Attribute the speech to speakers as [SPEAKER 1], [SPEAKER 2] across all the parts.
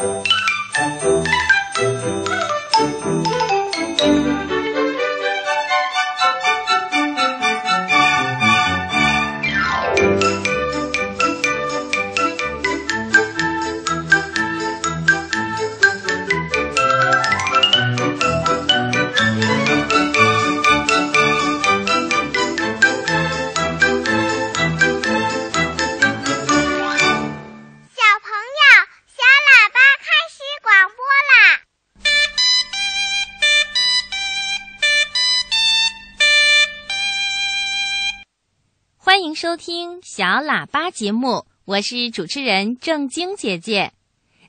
[SPEAKER 1] you 节目，我是主持人郑晶姐姐。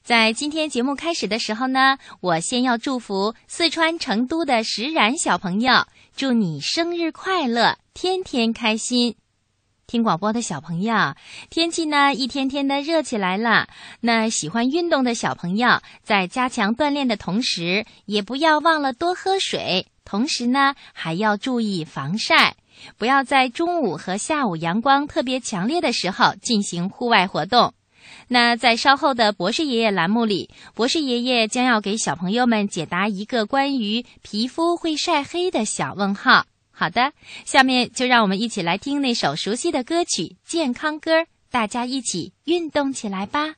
[SPEAKER 1] 在今天节目开始的时候呢，我先要祝福四川成都的石冉小朋友，祝你生日快乐，天天开心。听广播的小朋友，天气呢一天天的热起来了。那喜欢运动的小朋友，在加强锻炼的同时，也不要忘了多喝水，同时呢还要注意防晒。不要在中午和下午阳光特别强烈的时候进行户外活动。那在稍后的博士爷爷栏目里，博士爷爷将要给小朋友们解答一个关于皮肤会晒黑的小问号。好的，下面就让我们一起来听那首熟悉的歌曲《健康歌》，大家一起运动起来吧。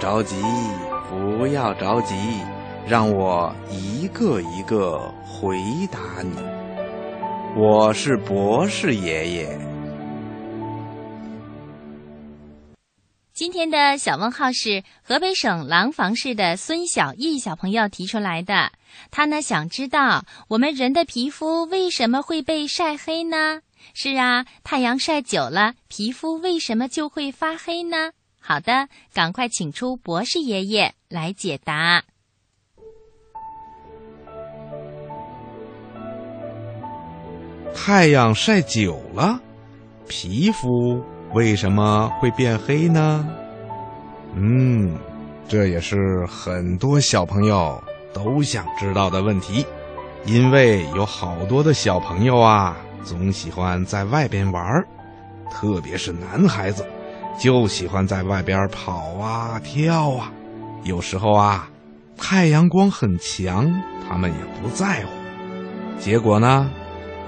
[SPEAKER 2] 着急，不要着急，让我一个一个回答你。我是博士爷爷。
[SPEAKER 1] 今天的小问号是河北省廊坊市的孙小艺小朋友提出来的，他呢想知道我们人的皮肤为什么会被晒黑呢？是啊，太阳晒久了，皮肤为什么就会发黑呢？好的，赶快请出博士爷爷来解答。
[SPEAKER 2] 太阳晒久了，皮肤为什么会变黑呢？嗯，这也是很多小朋友都想知道的问题，因为有好多的小朋友啊。总喜欢在外边玩特别是男孩子，就喜欢在外边跑啊跳啊。有时候啊，太阳光很强，他们也不在乎。结果呢，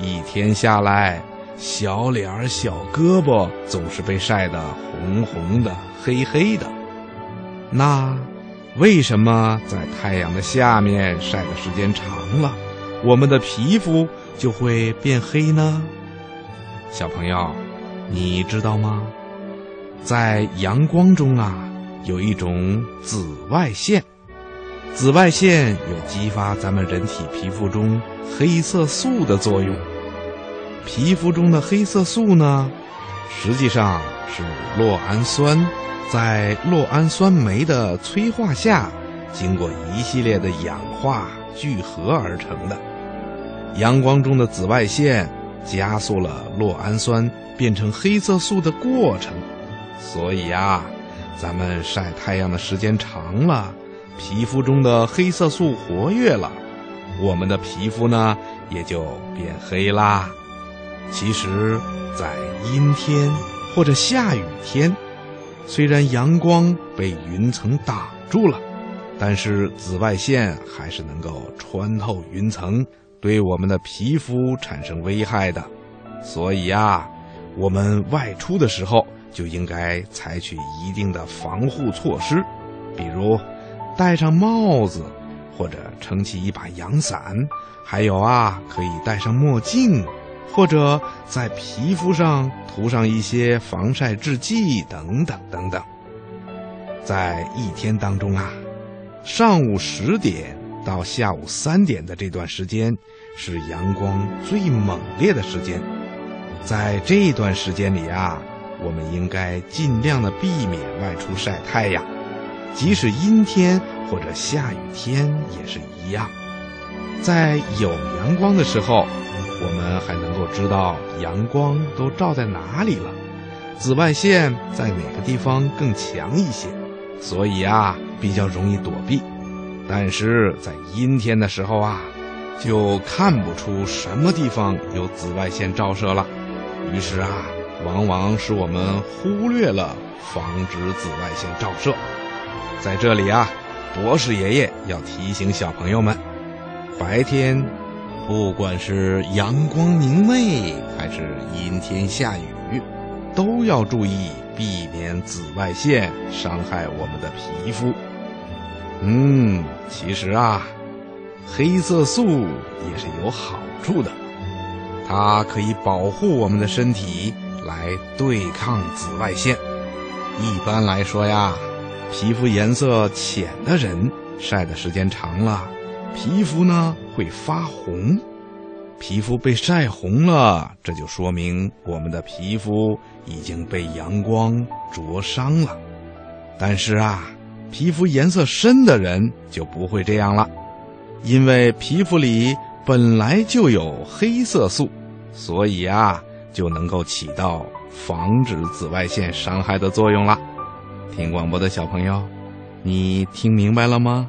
[SPEAKER 2] 一天下来，小脸儿、小胳膊总是被晒得红红的、黑黑的。那为什么在太阳的下面晒的时间长了，我们的皮肤？就会变黑呢，小朋友，你知道吗？在阳光中啊，有一种紫外线，紫外线有激发咱们人体皮肤中黑色素的作用。皮肤中的黑色素呢，实际上是酪氨酸在酪氨酸酶的催化下，经过一系列的氧化聚合而成的。阳光中的紫外线加速了酪氨酸变成黑色素的过程，所以呀，咱们晒太阳的时间长了，皮肤中的黑色素活跃了，我们的皮肤呢也就变黑啦。其实，在阴天或者下雨天，虽然阳光被云层挡住了，但是紫外线还是能够穿透云层。对我们的皮肤产生危害的，所以呀，我们外出的时候就应该采取一定的防护措施，比如戴上帽子，或者撑起一把阳伞，还有啊，可以戴上墨镜，或者在皮肤上涂上一些防晒制剂等等等等。在一天当中啊，上午十点。到下午三点的这段时间，是阳光最猛烈的时间。在这段时间里啊，我们应该尽量的避免外出晒太阳，即使阴天或者下雨天也是一样。在有阳光的时候，我们还能够知道阳光都照在哪里了，紫外线在哪个地方更强一些，所以啊，比较容易躲避。但是在阴天的时候啊，就看不出什么地方有紫外线照射了，于是啊，往往使我们忽略了防止紫外线照射。在这里啊，博士爷爷要提醒小朋友们，白天不管是阳光明媚还是阴天下雨，都要注意避免紫外线伤害我们的皮肤。嗯，其实啊，黑色素也是有好处的，它可以保护我们的身体来对抗紫外线。一般来说呀，皮肤颜色浅的人晒的时间长了，皮肤呢会发红。皮肤被晒红了，这就说明我们的皮肤已经被阳光灼伤了。但是啊。皮肤颜色深的人就不会这样了，因为皮肤里本来就有黑色素，所以啊就能够起到防止紫外线伤害的作用了。听广播的小朋友，你听明白了吗？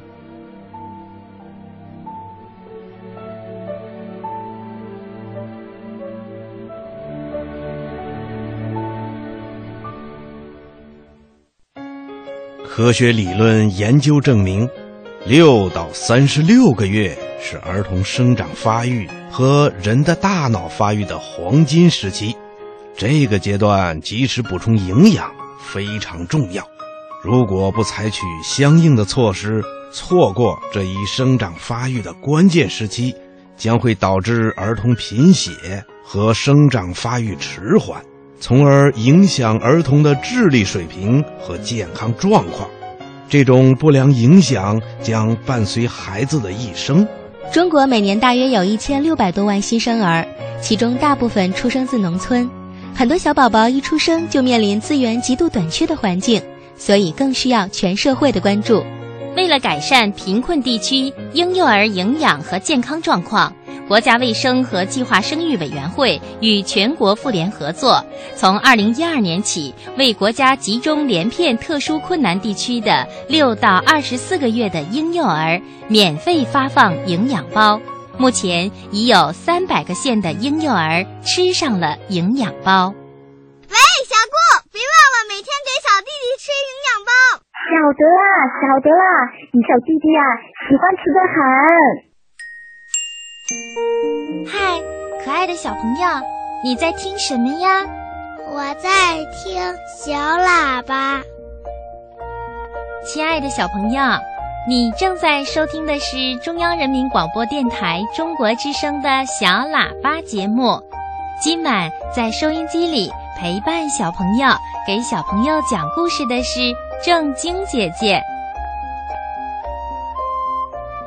[SPEAKER 3] 科学理论研究证明，六到三十六个月是儿童生长发育和人的大脑发育的黄金时期。这个阶段及时补充营养非常重要。如果不采取相应的措施，错过这一生长发育的关键时期，将会导致儿童贫血和生长发育迟缓。从而影响儿童的智力水平和健康状况，这种不良影响将伴随孩子的一生。
[SPEAKER 4] 中国每年大约有一千六百多万新生儿，其中大部分出生自农村，很多小宝宝一出生就面临资源极度短缺的环境，所以更需要全社会的关注。
[SPEAKER 1] 为了改善贫困地区婴幼儿营养和健康状况，国家卫生和计划生育委员会与全国妇联合作，从二零一二年起，为国家集中连片特殊困难地区的六到二十四个月的婴幼儿免费发放营养包。目前已有三百个县的婴幼儿吃上了营养包。
[SPEAKER 5] 喂，小顾，别忘了每天给小弟弟吃营养包。
[SPEAKER 6] 晓得啦，晓得啦，你小弟弟呀，喜欢吃
[SPEAKER 1] 的很。嗨，可爱的小朋友，你在听什么呀？
[SPEAKER 5] 我在听小喇叭。
[SPEAKER 1] 亲爱的小朋友，你正在收听的是中央人民广播电台中国之声的小喇叭节目。今晚在收音机里陪伴小朋友、给小朋友讲故事的是。正晶姐姐，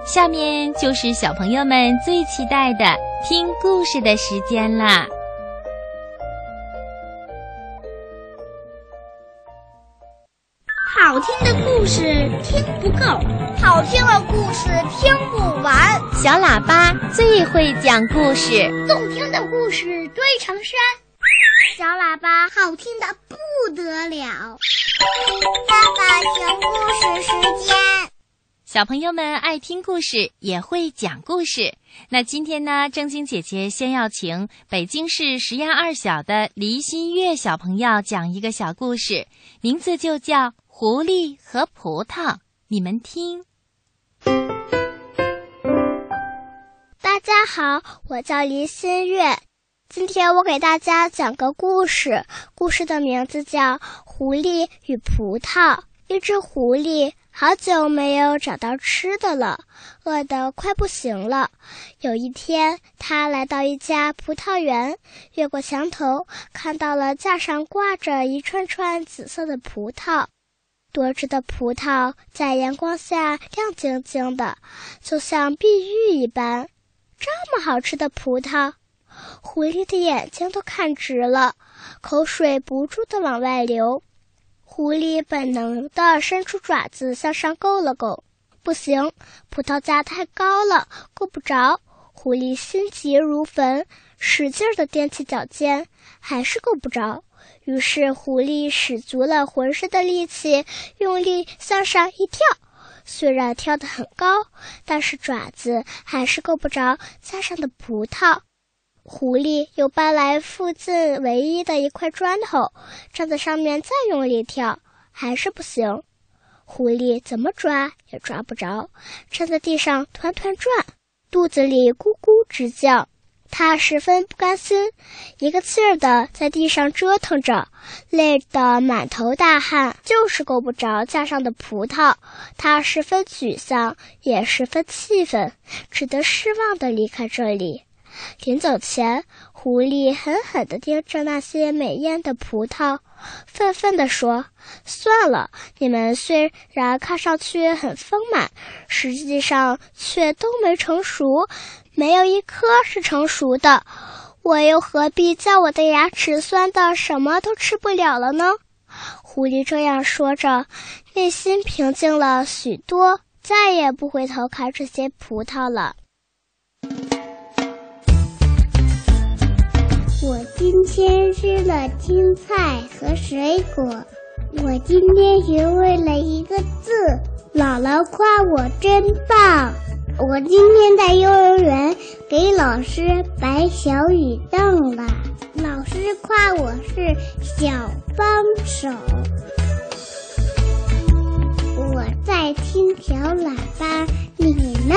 [SPEAKER 1] 下面就是小朋友们最期待的听故事的时间啦！
[SPEAKER 5] 好听的故事听不够，好听的故事听不完。
[SPEAKER 1] 小喇叭最会讲故事，
[SPEAKER 5] 动听的故事堆成山。小喇叭好听的不得了。爸爸讲故事时间，
[SPEAKER 1] 小朋友们爱听故事，也会讲故事。那今天呢，正晶姐姐先要请北京市实验二小的黎新月小朋友讲一个小故事，名字就叫《狐狸和葡萄》。你们听。
[SPEAKER 5] 大家好，我叫黎新月。今天我给大家讲个故事，故事的名字叫《狐狸与葡萄》。一只狐狸好久没有找到吃的了，饿得快不行了。有一天，他来到一家葡萄园，越过墙头，看到了架上挂着一串串紫色的葡萄，多汁的葡萄在阳光下亮晶晶的，就像碧玉一般。这么好吃的葡萄！狐狸的眼睛都看直了，口水不住的往外流。狐狸本能的伸出爪子向上够了够，不行，葡萄架太高了，够不着。狐狸心急如焚，使劲的踮起脚尖，还是够不着。于是狐狸使足了浑身的力气，用力向上一跳。虽然跳得很高，但是爪子还是够不着架上的葡萄。狐狸又搬来附近唯一的一块砖头，站在上面再用力跳，还是不行。狐狸怎么抓也抓不着，站在地上团团转，肚子里咕咕直叫。他十分不甘心，一个劲儿的在地上折腾着，累得满头大汗，就是够不着架上的葡萄。他十分沮丧，也十分气愤，只得失望的离开这里。临走前，狐狸狠狠地盯着那些美艳的葡萄，愤愤地说：“算了，你们虽然看上去很丰满，实际上却都没成熟，没有一颗是成熟的。我又何必叫我的牙齿酸的什么都吃不了了呢？”狐狸这样说着，内心平静了许多，再也不回头看这些葡萄了。今天吃了青菜和水果。我今天学会了一个字，姥姥夸我真棒。我今天在幼儿园给老师摆小雨凳了，老师夸我是小帮手。我在听小喇叭，你呢？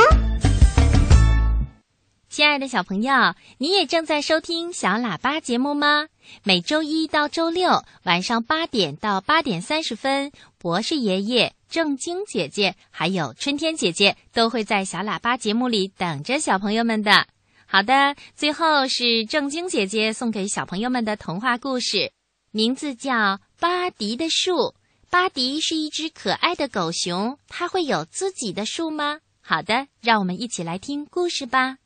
[SPEAKER 1] 亲爱的小朋友，你也正在收听小喇叭节目吗？每周一到周六晚上八点到八点三十分，博士爷爷、正晶姐姐还有春天姐姐都会在小喇叭节目里等着小朋友们的。好的，最后是正晶姐姐送给小朋友们的童话故事，名字叫《巴迪的树》。巴迪是一只可爱的狗熊，它会有自己的树吗？好的，让我们一起来听故事吧。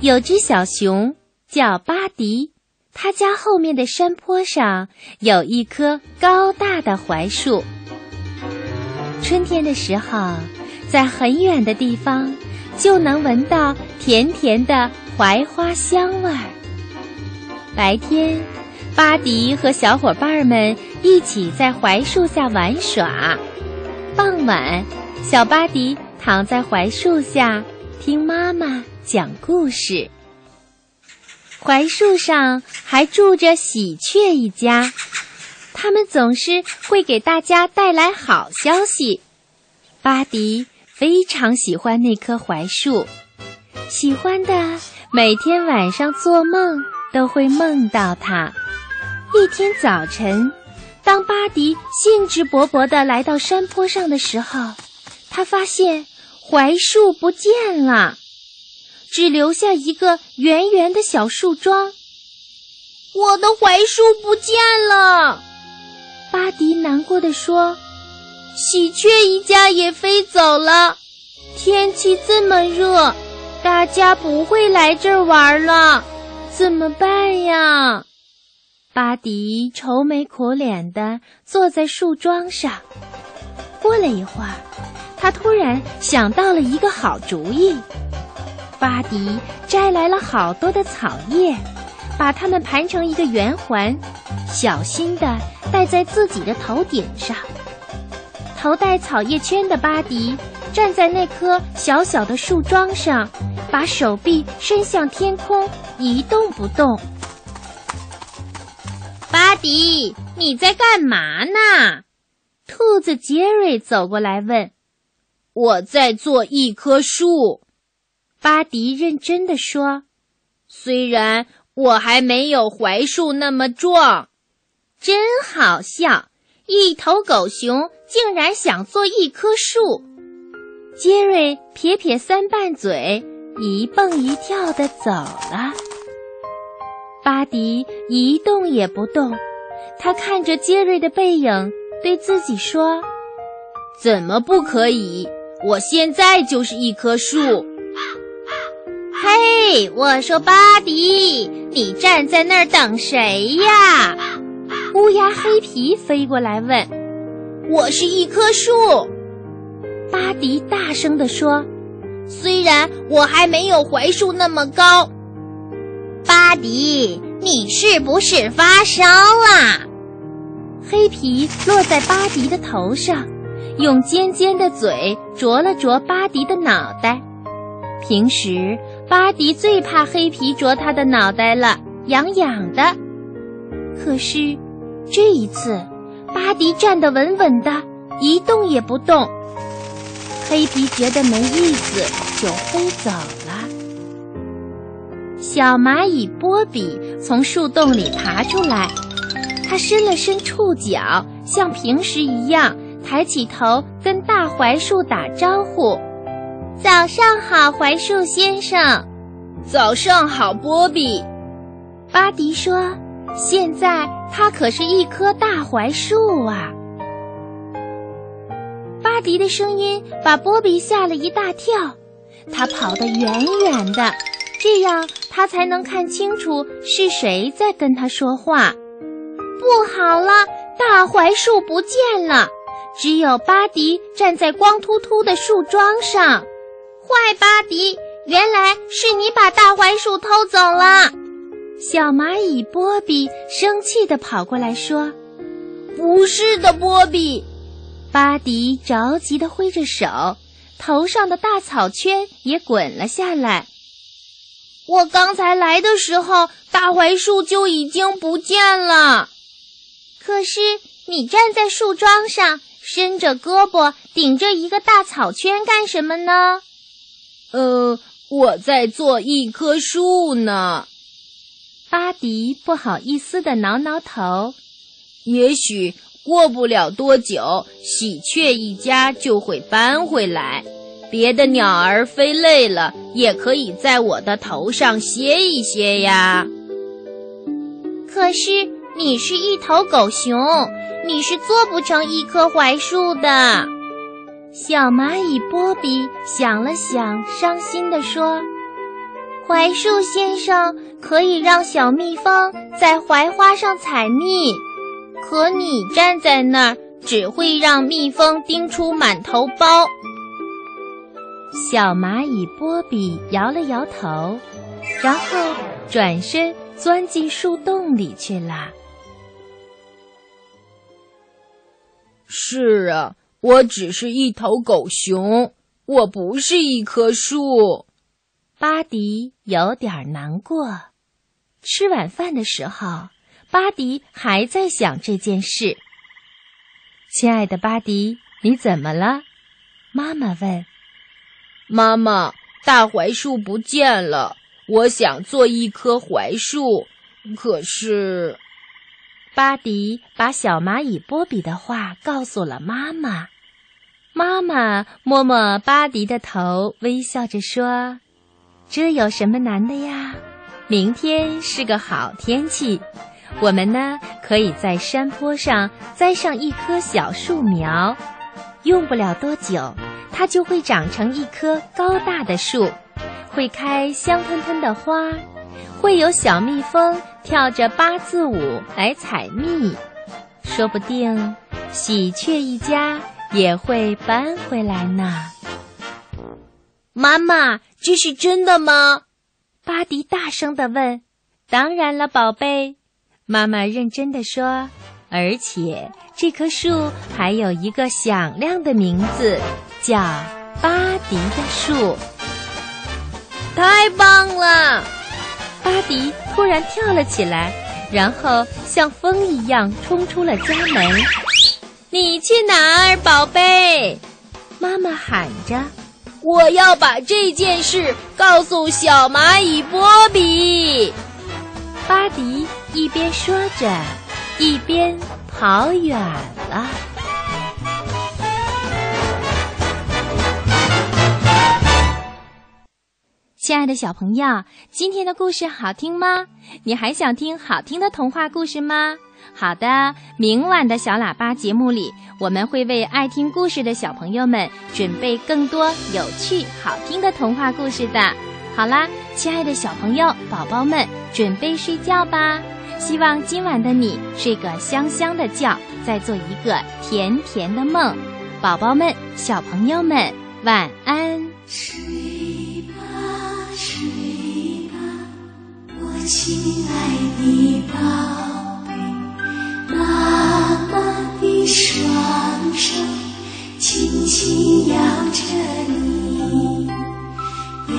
[SPEAKER 1] 有只小熊叫巴迪，他家后面的山坡上有一棵高大的槐树。春天的时候，在很远的地方就能闻到甜甜的槐花香味儿。白天，巴迪和小伙伴们一起在槐树下玩耍；傍晚，小巴迪躺在槐树下听妈妈讲故事。槐树上还住着喜鹊一家。他们总是会给大家带来好消息。巴迪非常喜欢那棵槐树，喜欢的每天晚上做梦都会梦到它。一天早晨，当巴迪兴致勃勃地来到山坡上的时候，他发现槐树不见了，只留下一个圆圆的小树桩。我的槐树不见了！巴迪难过的说：“喜鹊一家也飞走了。天气这么热，大家不会来这儿玩了，怎么办呀？”巴迪愁眉苦脸的坐在树桩上。过了一会儿，他突然想到了一个好主意。巴迪摘来了好多的草叶，把它们盘成一个圆环，小心的。戴在自己的头顶上，头戴草叶圈的巴迪站在那棵小小的树桩上，把手臂伸向天空，一动不动。巴迪，你在干嘛呢？兔子杰瑞走过来问。我在做一棵树，巴迪认真的说。虽然我还没有槐树那么壮。真好笑！一头狗熊竟然想做一棵树。杰瑞撇撇三瓣嘴，一蹦一跳的走了。巴迪一动也不动，他看着杰瑞的背影，对自己说：“怎么不可以？我现在就是一棵树。” 嘿，我说巴迪，你站在那儿等谁呀？乌鸦黑皮飞过来问：“我是一棵树。”巴迪大声地说：“虽然我还没有槐树那么高。”巴迪，你是不是发烧了？黑皮落在巴迪的头上，用尖尖的嘴啄了啄巴迪的脑袋。平时巴迪最怕黑皮啄他的脑袋了，痒痒的。可是。这一次，巴迪站得稳稳的，一动也不动。黑皮觉得没意思，就飞走了。小蚂蚁波比从树洞里爬出来，它伸了伸触角，像平时一样抬起头跟大槐树打招呼：“早上好，槐树先生。”“早上好，波比。”巴迪说。现在它可是一棵大槐树啊！巴迪的声音把波比吓了一大跳，他跑得远远的，这样他才能看清楚是谁在跟他说话。不好了，大槐树不见了，只有巴迪站在光秃秃的树桩上。坏巴迪，原来是你把大槐树偷走了！小蚂蚁波比生气地跑过来说：“不是的，波比。”巴迪着急地挥着手，头上的大草圈也滚了下来。我刚才来的时候，大槐树就已经不见了。可是你站在树桩上，伸着胳膊顶着一个大草圈干什么呢？呃，我在做一棵树呢。巴迪不好意思地挠挠头，也许过不了多久，喜鹊一家就会搬回来。
[SPEAKER 7] 别的鸟儿飞累了，也可以在我的头上歇一歇呀。
[SPEAKER 1] 可是你是一头狗熊，你是做不成一棵槐树的。小蚂蚁波比想了想，伤心地说：“槐树先生可以让小蜜蜂在槐花上采蜜，可你站在那儿，只会让蜜蜂叮出满头包。”小蚂蚁波比摇了摇头，然后转身钻进树洞里去了。
[SPEAKER 7] 是啊，我只是一头狗熊，我不是一棵树。
[SPEAKER 1] 巴迪有点难过。吃晚饭的时候，巴迪还在想这件事。亲爱的巴迪，你怎么了？妈妈问。
[SPEAKER 7] 妈妈，大槐树不见了。我想做一棵槐树，可是，
[SPEAKER 1] 巴迪把小蚂蚁波比的话告诉了妈妈。妈妈摸摸巴迪的头，微笑着说：“这有什么难的呀？明天是个好天气，我们呢可以在山坡上栽上一棵小树苗，用不了多久。”它就会长成一棵高大的树，会开香喷喷的花，会有小蜜蜂跳着八字舞来采蜜，说不定喜鹊一家也会搬回来呢。
[SPEAKER 7] 妈妈，这是真的吗？
[SPEAKER 1] 巴迪大声地问。当然了，宝贝，妈妈认真地说。而且这棵树还有一个响亮的名字。叫巴迪的树，
[SPEAKER 7] 太棒了！
[SPEAKER 1] 巴迪突然跳了起来，然后像风一样冲出了家门。你去哪儿，宝贝？妈妈喊着。
[SPEAKER 7] 我要把这件事告诉小蚂蚁波比。
[SPEAKER 1] 巴迪一边说着，一边跑远了。亲爱的小朋友，今天的故事好听吗？你还想听好听的童话故事吗？好的，明晚的小喇叭节目里，我们会为爱听故事的小朋友们准备更多有趣好听的童话故事的。好啦，亲爱的小朋友、宝宝们，准备睡觉吧。希望今晚的你睡个香香的觉再做一个甜甜的梦。宝宝们小朋友们晚安。
[SPEAKER 8] 睡吧睡吧我亲爱的宝贝妈妈的双手轻轻摇着你摇